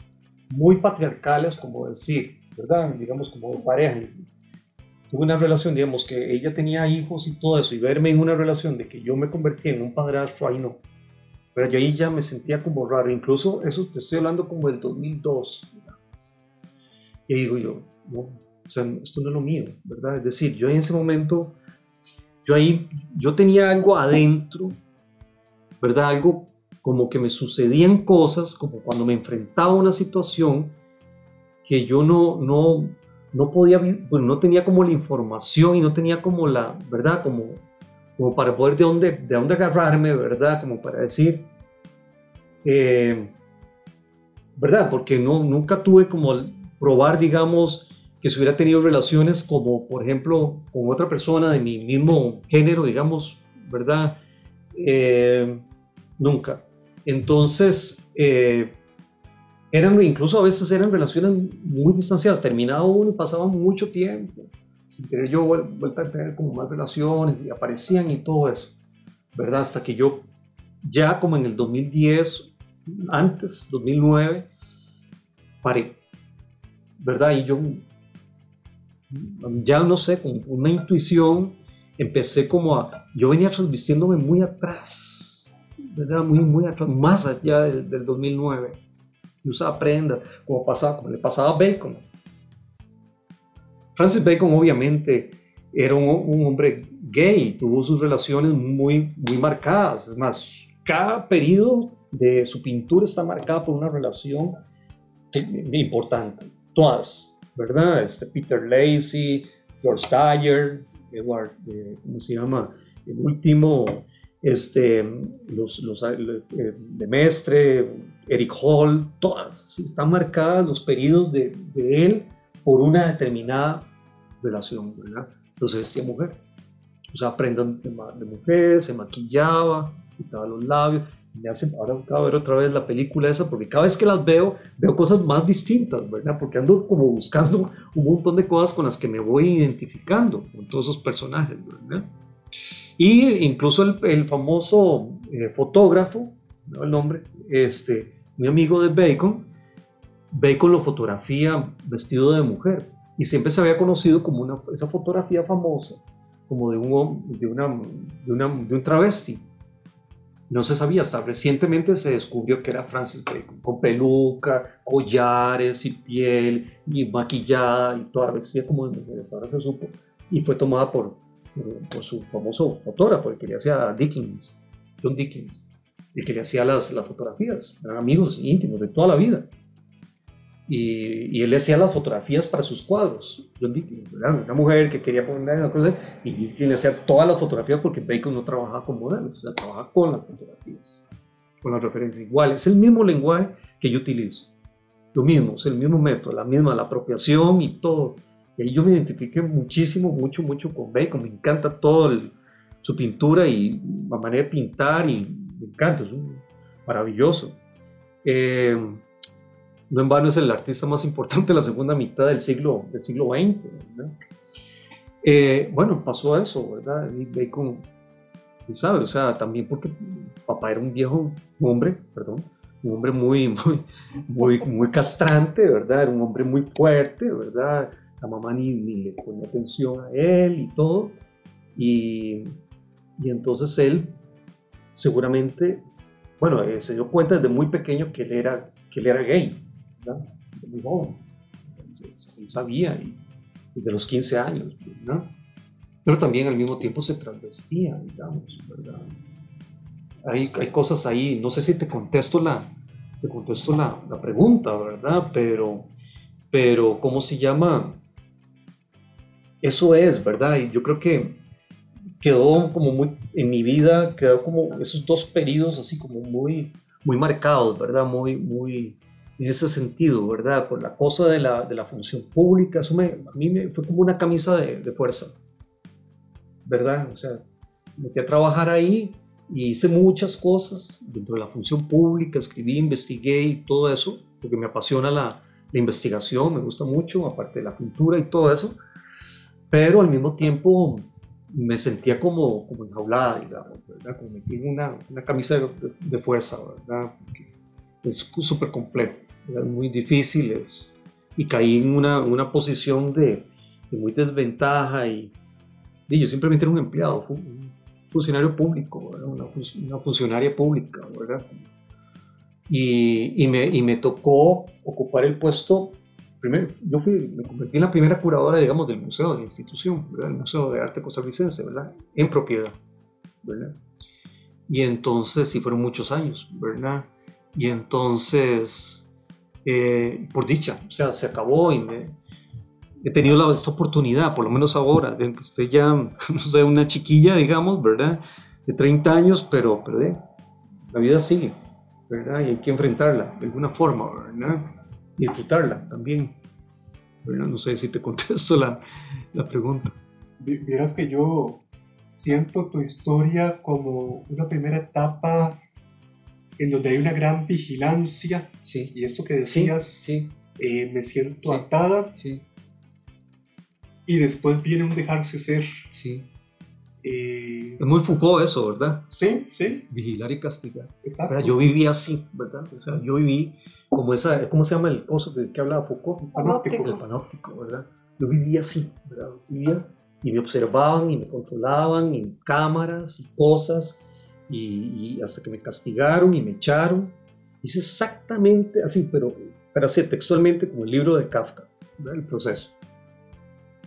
muy patriarcales, como decir, ¿verdad? Digamos, como pareja. Tuve una relación, digamos, que ella tenía hijos y todo eso, y verme en una relación de que yo me convertí en un padrastro, ahí no. Pero yo ahí ya me sentía como raro, incluso eso te estoy hablando como del 2002. Y digo yo, no, o sea, esto no es lo mío, ¿verdad? Es decir, yo en ese momento, yo ahí, yo tenía algo adentro, ¿verdad? Algo como que me sucedían cosas, como cuando me enfrentaba a una situación que yo no, no, no podía, pues no tenía como la información y no tenía como la, ¿verdad? Como, como para poder de dónde, de dónde agarrarme, ¿verdad? Como para decir, eh, ¿verdad? Porque no, nunca tuve como probar, digamos, que se hubiera tenido relaciones como, por ejemplo, con otra persona de mi mismo género, digamos, ¿verdad? Eh, nunca. Entonces, eh, eran, incluso a veces eran relaciones muy distanciadas, terminaba uno y pasaba mucho tiempo, sin tener yo vuelta a tener como más relaciones y aparecían y todo eso, ¿verdad? Hasta que yo ya como en el 2010, antes, 2009, paré, ¿verdad? Y yo ya no sé, con una intuición, empecé como a, yo venía transmitiéndome muy atrás, muy, muy más allá del, 2009. Y usaba prendas, como, pasaba, como le pasaba a Bacon. Francis Bacon obviamente era un, hombre gay, tuvo sus relaciones muy, muy marcadas. Es más, cada periodo de su pintura está marcada por una relación importante. Todas, ¿verdad? Este Peter Lacey, George Dyer, Edward, eh, ¿cómo se llama? El último, este, los, los eh, de Mestre, Eric Hall, todas, están marcadas los periodos de, de, él por una determinada relación, ¿verdad? Entonces vestía mujer, o sea, prendas de, de, mujer, se maquillaba, quitaba los labios, me hace, ahora acabo ver otra vez la película esa, porque cada vez que las veo, veo cosas más distintas, ¿verdad? Porque ando como buscando un montón de cosas con las que me voy identificando con todos esos personajes, ¿verdad? Y incluso el, famoso eh, fotógrafo, no el nombre, este, mi amigo de Bacon, Bacon lo fotografía vestido de mujer y siempre se había conocido como una, esa fotografía famosa, como de un, de una, de, una, de un travesti. No se sabía, hasta recientemente se descubrió que era Francis Bacon, con peluca, collares y piel, y maquillada, y toda vestida como de mujeres. Ahora se supo, y fue tomada por, por su famoso fotógrafo, el que le hacía Dickens, John Dickens, el que le hacía las, las fotografías, eran amigos íntimos de toda la vida. Y, y, él hacía las fotografías para sus cuadros, una mujer que quería poner una cosa, y le hacía todas las fotografías porque Bacon no trabajaba con modelos, o sea, trabajaba con las fotografías, con las referencias iguales, es el mismo lenguaje que yo utilizo, lo mismo, es el mismo método, la misma, la apropiación y todo y ahí yo me identifiqué muchísimo, mucho, mucho con Bacon. Me encanta todo su pintura y la manera de pintar y me encanta, es maravilloso. Eh, no en vano es el artista más importante de la segunda mitad del siglo, del siglo XX. Eh, bueno, pasó eso, ¿verdad? Y Bacon, ¿sabe? O sea, también porque papá era un viejo hombre, perdón, un hombre muy, muy, muy, muy castrante, ¿verdad? Era un hombre muy fuerte, ¿verdad? La mamá ni, ni le ponía atención a él y todo. Y, y entonces él seguramente, bueno, eh, se dio cuenta desde muy pequeño que él era, que él era gay, ¿verdad? Muy joven. Él, sabía, y, desde los 15 años, ¿verdad? Pero también al mismo tiempo se transvestía, digamos, ¿verdad? Hay, hay cosas ahí, no sé si te contesto la, te contesto la, la pregunta, ¿verdad? Pero, pero, ¿cómo se llama? Eso es, ¿verdad? Y yo creo que quedó como muy, en mi vida, quedó como esos dos periodos así como muy, muy marcados, ¿verdad? Muy, muy, en ese sentido, ¿verdad? Por la cosa de la, de la función pública, eso me, a mí me fue como una camisa de, de fuerza, ¿verdad? O sea, me metí a trabajar ahí y hice muchas cosas dentro de la función pública, escribí, investigué y todo eso, porque me apasiona la, la investigación, me gusta mucho, aparte de la pintura y todo eso, pero al mismo tiempo me sentía como, como enjaulada, digamos, ¿verdad? Como metí una, una camisa de, de, fuerza, ¿verdad? Porque es súper complejo, es muy difícil es, y caí en una, una posición de, de, muy desventaja y, y, yo simplemente era un empleado, un funcionario público. Una, una, funcionaria pública, ¿verdad? Y, y, me, y me tocó ocupar el puesto primero, yo fui, me convertí en la primera curadora, digamos, del museo, de la institución, ¿verdad? El Museo de Arte Costarricense, ¿verdad? En propiedad, ¿verdad? Y entonces, sí, fueron muchos años, ¿verdad? Y entonces, eh, por dicha, o sea, se acabó y me, he tenido la, esta oportunidad, por lo menos ahora, de que esté ya, no sé, una chiquilla, digamos, ¿verdad? De 30 años, pero, pero eh, la vida sigue, ¿verdad? Y hay que enfrentarla de alguna forma, ¿verdad? disfrutarla también. no sé si te contesto la, la pregunta. Vieras que yo siento tu historia como una primera etapa en donde hay una gran vigilancia. Sí. Y esto que decías, sí, eh, me siento atada. Sí. Y después viene un dejarse ser. Sí. Eh, es muy Foucault eso, ¿verdad? Sí, sí. Vigilar y castigar. Exacto. Yo viví así, ¿verdad? O sea, yo viví como esa, ¿cómo se llama el coso de que hablaba Foucault? El panóptico. El panóptico, ¿verdad? Yo vivía así, ¿verdad? Vivía y me observaban y me controlaban en cámaras y cosas y, y, hasta que me castigaron y me echaron. Hice exactamente así, pero, pero así textualmente como el libro de Kafka, ¿verdad? el proceso.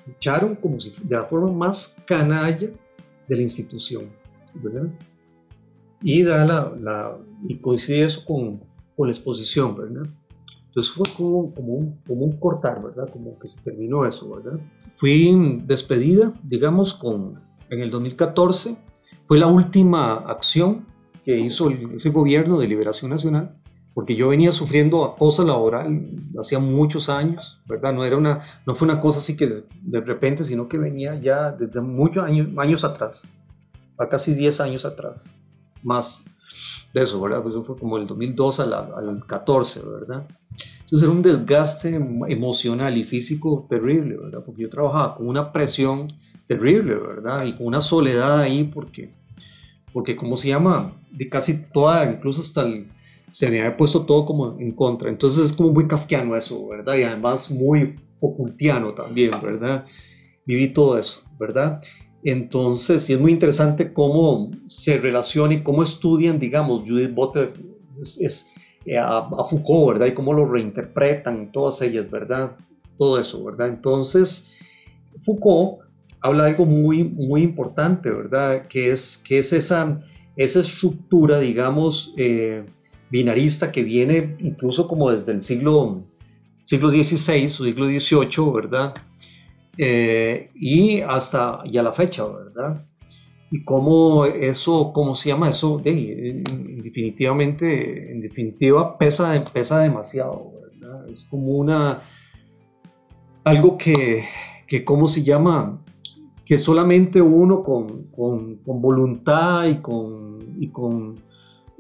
Me echaron como si de la forma más canalla de la institución, ¿verdad? Y, da la, la, y coincide eso con, con, la exposición, ¿verdad? Entonces fue como, como, un, como un cortar, ¿verdad? Como que se terminó eso, ¿verdad? Fui despedida, digamos, con, en el 2014. Fue la última acción que hizo el, ese gobierno de liberación nacional, porque yo venía sufriendo acoso laboral hacía muchos años, ¿verdad? No, era una, no fue una cosa así que de repente, sino que venía ya desde muchos años, años atrás, a casi 10 años atrás, más de eso, ¿verdad? Pues eso fue como el 2002 al, al 14, ¿verdad? Entonces era un desgaste emocional y físico terrible, ¿verdad? Porque yo trabajaba con una presión terrible, ¿verdad? Y con una soledad ahí porque, porque ¿cómo se llama? De casi toda, incluso hasta el se me había puesto todo como en contra. Entonces es como muy kafkiano eso, ¿verdad? Y además muy Foucaultiano también, ¿verdad? Viví todo eso, ¿verdad? Entonces, sí es muy interesante cómo se relaciona y cómo estudian, digamos, Judith Butler es, eh, a, a, Foucault, ¿verdad? Y cómo lo reinterpretan, todas ellas, ¿verdad? Todo eso, ¿verdad? Entonces, Foucault habla de algo muy, muy importante, ¿verdad? Que es, que es esa, esa estructura, digamos, eh, binarista que viene incluso como desde el siglo, siglo XVI o siglo XVIII, ¿verdad? Eh, y hasta ya la fecha, ¿verdad? Y cómo eso, ¿cómo se llama eso? De, definitivamente, en definitiva, pesa, pesa demasiado, ¿verdad? Es como una, algo que, que ¿cómo se llama? Que solamente uno con, con, voluntad y con, y con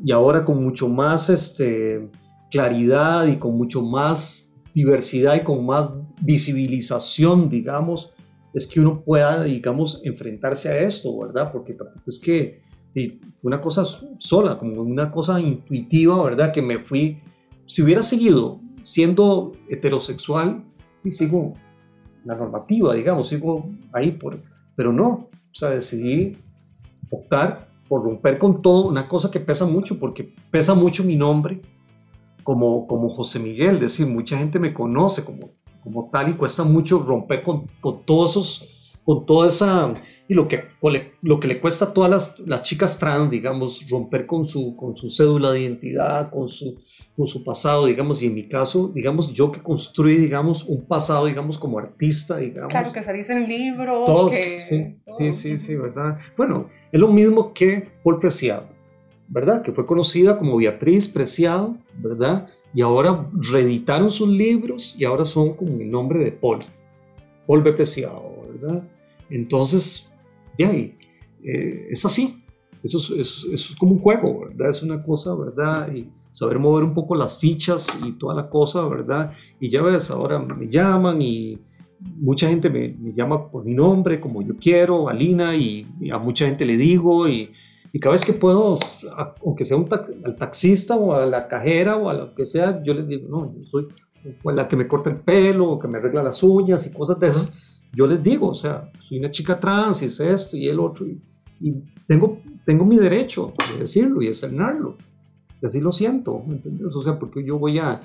y ahora con mucho más este, claridad y con mucho más diversidad y con más visibilización, digamos, es que uno pueda, digamos, enfrentarse a esto, ¿verdad? Porque es que fue una cosa sola, como una cosa intuitiva, ¿verdad? Que me fui, si hubiera seguido siendo heterosexual, y sigo la normativa, digamos, sigo ahí, por, pero no, o sea, decidí optar por romper con todo, una cosa que pesa mucho, porque pesa mucho mi nombre como, como José Miguel, es decir, mucha gente me conoce como como tal y cuesta mucho romper con, con todos esos, con toda esa, y lo que, lo que le cuesta a todas las, las, chicas trans, digamos, romper con su, con su cédula de identidad, con su, con su pasado, digamos, y en mi caso, digamos, yo que construí, digamos, un pasado, digamos, como artista, digamos. Claro, que salís en libros, que... Sí, sí, sí, sí, ¿verdad? Bueno, es lo mismo que Paul Preciado, ¿verdad? Que fue conocida como Beatriz Preciado, ¿verdad? y ahora reeditaron sus libros y ahora son con el nombre de Paul, Paul B. Preciado, ¿verdad? Entonces, de ahí, eh, es así, eso es, como un juego, ¿verdad? Es una cosa, ¿verdad? Y saber mover un poco las fichas y toda la cosa, ¿verdad? Y ya ves, ahora me llaman y mucha gente me, llama por mi nombre, como yo quiero, Alina, y, y a mucha gente le digo, y y cada vez que puedo, aunque sea un al taxista o a la cajera o a lo que sea, yo les digo, no, yo soy la que me corta el pelo o que me arregla las uñas y cosas de esas. Yo les digo, o sea, soy una chica trans y es esto y el otro. Y, tengo, tengo mi derecho de decirlo y de cernarlo. Y así lo siento, ¿me entiendes? O sea, porque yo voy a,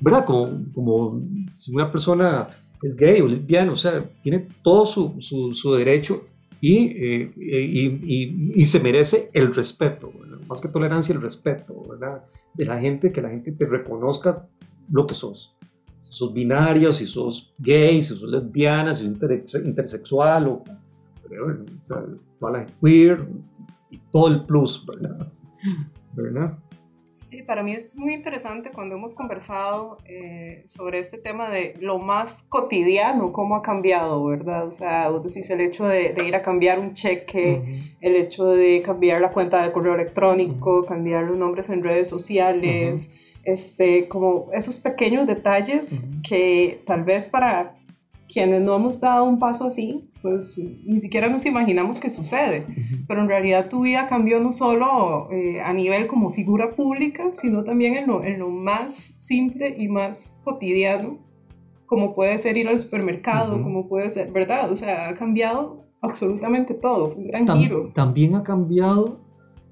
¿verdad? Como, como si una persona es gay o lesbiana, o sea, tiene todo su, su, su derecho eh, y, y, se merece el respeto, más que tolerancia, el respeto ¿verdad? de la gente, que la gente te reconozca lo que sos. Si sos binario, si sos gay, si sos lesbiana, si sos intersexual, o, toda la queer, y todo el plus, ¿verdad? ¿verdad? Sí, para mí es muy interesante cuando hemos conversado eh, sobre este tema de lo más cotidiano, cómo ha cambiado, ¿verdad? O sea, vos decís el hecho de, ir a cambiar un cheque, el hecho de cambiar la cuenta de correo electrónico, cambiar los nombres en redes sociales, este, como esos pequeños detalles que tal vez para quienes no hemos dado un paso así, pues ni siquiera nos imaginamos que sucede. Pero en realidad tu vida cambió no solo eh, a nivel como figura pública, sino también en lo, en lo, más simple y más cotidiano, como puede ser ir al supermercado, como puede ser, ¿verdad? O sea, ha cambiado absolutamente todo, fue un gran giro. También ha cambiado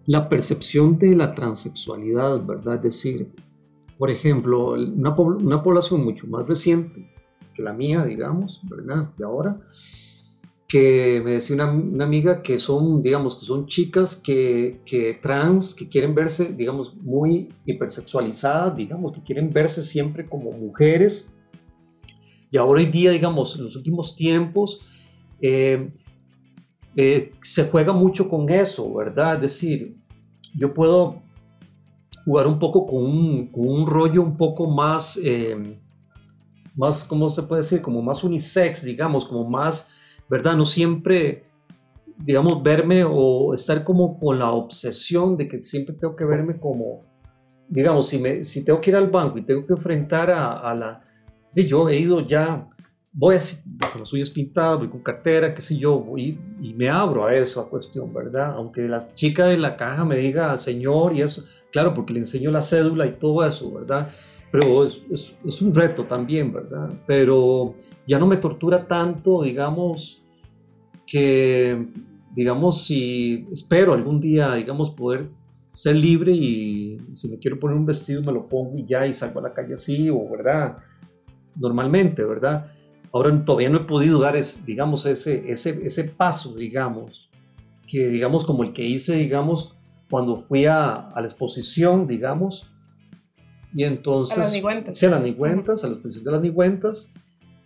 la percepción de la transexualidad, ¿verdad? Es decir, por ejemplo, una, una población mucho más reciente que la mía, digamos, ¿verdad? De ahora, que me decía una, una, amiga que son, digamos, que son chicas que, que, trans, que quieren verse, digamos, muy hipersexualizadas, digamos, que quieren verse siempre como mujeres. Y ahora hoy día, digamos, en los últimos tiempos, eh, eh, se juega mucho con eso, ¿verdad? Es decir, yo puedo jugar un poco con un, con un rollo un poco más, eh, más, ¿cómo se puede decir? Como más unisex, digamos, como más ¿verdad? No siempre, digamos, verme o estar como con la obsesión de que siempre tengo que verme como, digamos, si, me, si tengo que ir al banco y tengo que enfrentar a, la... De yo he ido ya, voy así, con los suyos pintados, voy con cartera, qué sé yo, voy y me abro a eso, a cuestión, ¿verdad? Aunque la chica de la caja me diga señor y eso, claro, porque le enseño la cédula y todo eso, ¿verdad? pero es, es, un reto también, ¿verdad? Pero ya no me tortura tanto, digamos, que, digamos, si espero algún día, digamos, poder ser libre y si me quiero poner un vestido me lo pongo y ya y salgo a la calle así, o, ¿verdad? Normalmente, ¿verdad? Ahora todavía no he podido dar, es, digamos, ese, ese, ese paso, digamos, que digamos como el que hice, digamos, cuando fui a, a la exposición, digamos, y entonces... A las nigüentas. Sí, a las nigüentas, a la exposición de las nigüentas,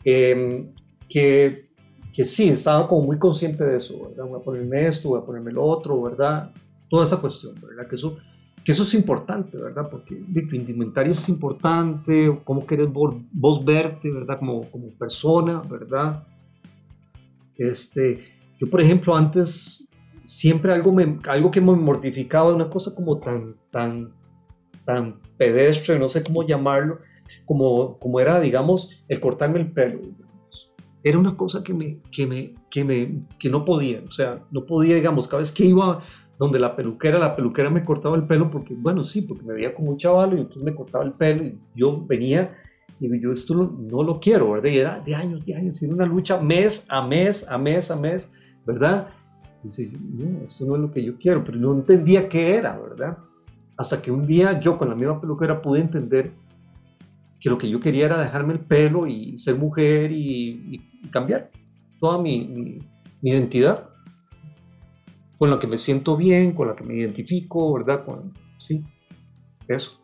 em, que, que sí, estaba como muy consciente de eso, ¿verdad? Voy a ponerme esto, voy a ponerme lo otro, ¿verdad? Toda esa cuestión, ¿verdad? Que eso, que eso es importante, ¿verdad? Porque tu indumentaria es importante, cómo quieres vos, verte, ¿verdad? Como, como persona, ¿verdad? Este, yo, por ejemplo, antes siempre algo, algo que me mortificaba, una cosa como tan, tan tan pedestre, no sé cómo llamarlo, como, como era, digamos, el cortarme el pelo. Era una cosa que, me, que, me, que, me, que no podía, o sea, no podía, digamos, cada vez que iba donde la peluquera, la peluquera me cortaba el pelo porque, bueno, sí, porque me veía como un chaval y entonces me cortaba el pelo y yo venía y yo esto no, lo quiero, ¿verdad? Y era de años, de años, y era una lucha mes a mes, a mes, a mes, ¿verdad? Dice, no, esto no es lo que yo quiero, pero no entendía qué era, ¿verdad? Hasta que un día yo con la misma peluquera pude entender que lo que yo quería era dejarme el pelo y ser mujer y, cambiar toda mi, mi, identidad con la que me siento bien, con la que me identifico, ¿verdad? Con, sí, eso.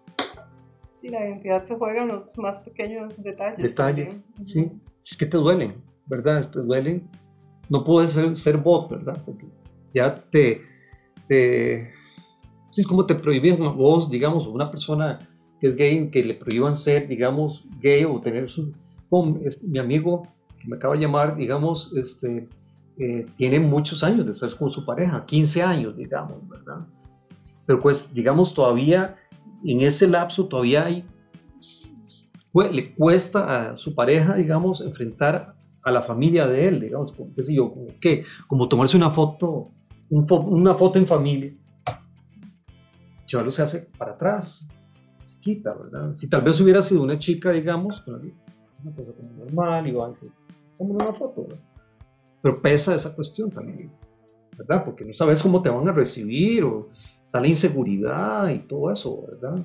Sí, la identidad se juega en los más pequeños detalles. Detalles, sí. Es que te duelen, ¿verdad? Te duelen. No puedes ser, ser bot, ¿verdad? Porque ya te, te... Es como te prohíben a vos, digamos, una persona que es gay, que le prohíban ser, digamos, gay o tener su... Como mi amigo que me acaba de llamar, digamos, este, eh, tiene muchos años de estar con su pareja, 15 años, digamos, ¿verdad? Pero pues, digamos, todavía en ese lapso todavía hay, le cuesta a su pareja, digamos, enfrentar a la familia de él, digamos, como, qué sé yo, como, ¿qué? como tomarse una foto, una foto en familia. Llevarlo se hace para atrás, se quita, ¿verdad? Si tal vez hubiera sido una chica, digamos, una cosa como normal, igual, como una foto, ¿verdad? Pero pesa esa cuestión también, ¿verdad? Porque no sabes cómo te van a recibir o está la inseguridad y todo eso, ¿verdad?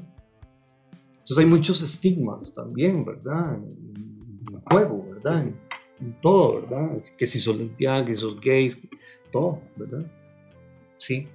Entonces hay muchos estigmas también, ¿verdad? En el juego, ¿verdad? En, todo, ¿verdad? Que si sos lesbiana, que si sos gays, todo, ¿verdad? Sí.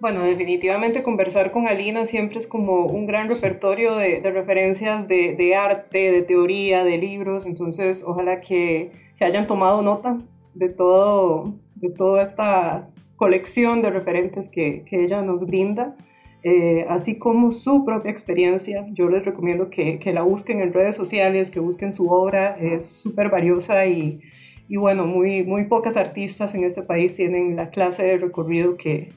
Bueno, definitivamente conversar con Alina siempre es como un gran repertorio de, referencias de, de, arte, de teoría, de libros, entonces ojalá que, que hayan tomado nota de todo, de toda esta colección de referentes que, que ella nos brinda, eh, así como su propia experiencia. Yo les recomiendo que, que, la busquen en redes sociales, que busquen su obra, es súper valiosa y, y, bueno, muy, muy pocas artistas en este país tienen la clase de recorrido que,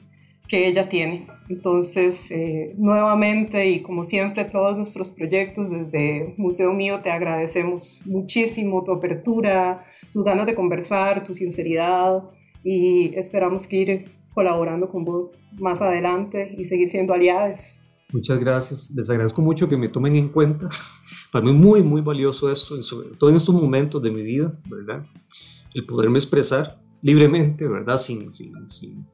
que ella tiene. Entonces, eh, nuevamente y como siempre, todos nuestros proyectos desde Museo Mío te agradecemos muchísimo tu apertura, tus ganas de conversar, tu sinceridad y esperamos que ir colaborando con vos más adelante y seguir siendo aliados. Muchas gracias. Les agradezco mucho que me tomen en cuenta. Para mí es muy, muy valioso esto, sobre todo en estos momentos de mi vida, ¿verdad? El poderme expresar libremente, ¿verdad? Sin, sin, sin,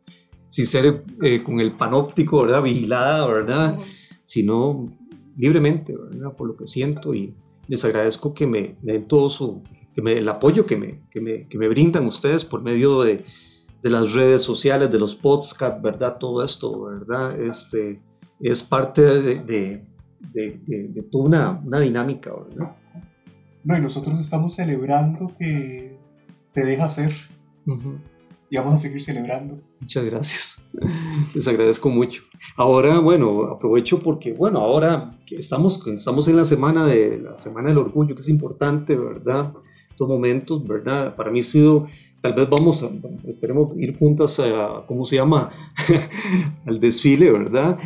sin ser eh, con el panóptico, ¿verdad? Vigilada, ¿verdad? Sino libremente, ¿verdad? Por lo que siento y les agradezco que me den todo su, que me, el apoyo que me, que me, que me brindan ustedes por medio de, de, las redes sociales, de los podcasts, ¿verdad? Todo esto, ¿verdad? Este, es parte de, de, de toda una, una, dinámica, ¿verdad? No, y nosotros estamos celebrando que te deja ser. Y vamos a seguir celebrando. Muchas gracias. Les agradezco mucho. Ahora, bueno, aprovecho porque, bueno, ahora que estamos, estamos en la semana de la Semana del Orgullo, que es importante, ¿verdad? momentos, ¿verdad? Para mí ha sido, tal vez vamos a, esperemos ir juntas a, ¿cómo se llama? Al desfile, ¿verdad?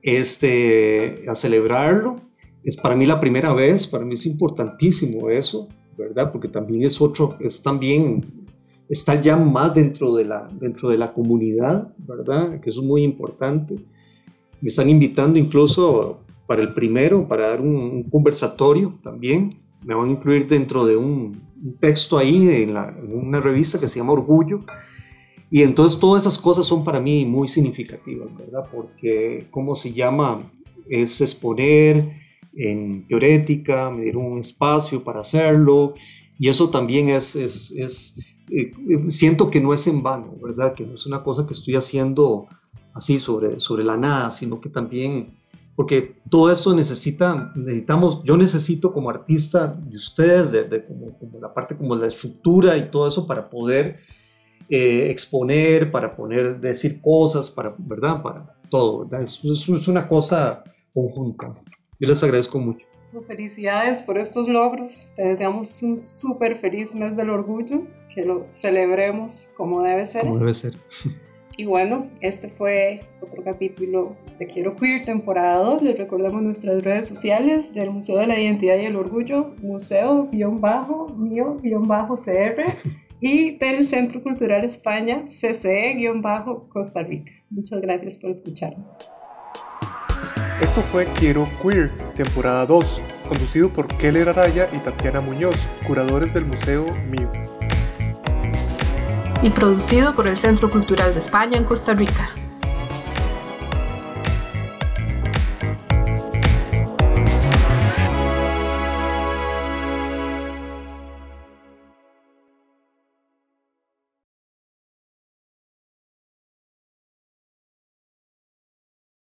Este, a celebrarlo. Es para mí la primera vez, para mí es importantísimo eso, ¿verdad? Porque también es otro, es también, está ya más dentro de la, dentro de la comunidad, ¿verdad? Que eso es muy importante. Me están invitando incluso para el primero, para dar un conversatorio también. Me van a incluir dentro de un, un texto ahí en, una revista que se llama Orgullo. Y entonces todas esas cosas son para mí muy significativas, ¿verdad? Porque, ¿cómo se llama? Es exponer en teorética, me dieron un espacio para hacerlo. Y eso también es, es, es eh, siento que no es en vano, ¿verdad? Que no es una cosa que estoy haciendo así sobre, sobre la nada, sino que también porque todo esto necesita, necesitamos, yo necesito como artista de ustedes, de, como, la parte como la estructura y todo eso para poder eh, exponer, para poner, decir cosas, para, ¿verdad? Para todo, ¿verdad? Eso, es una cosa conjunta. Yo les agradezco mucho. Pues felicidades por estos logros. Te deseamos un súper feliz mes del orgullo, que lo celebremos como debe ser. Como debe ser. Y bueno, este fue otro capítulo de Quiero Queer, temporada 2. Les recordamos nuestras redes sociales del Museo de la Identidad y el Orgullo, museo-mío-cr y del Centro Cultural España, CCE-Costa Rica. Muchas gracias por escucharnos. Esto fue Quiero Queer, temporada 2, conducido por Keller Araya y Tatiana Muñoz, curadores del Museo Mío y producido por el Centro Cultural de España en Costa Rica.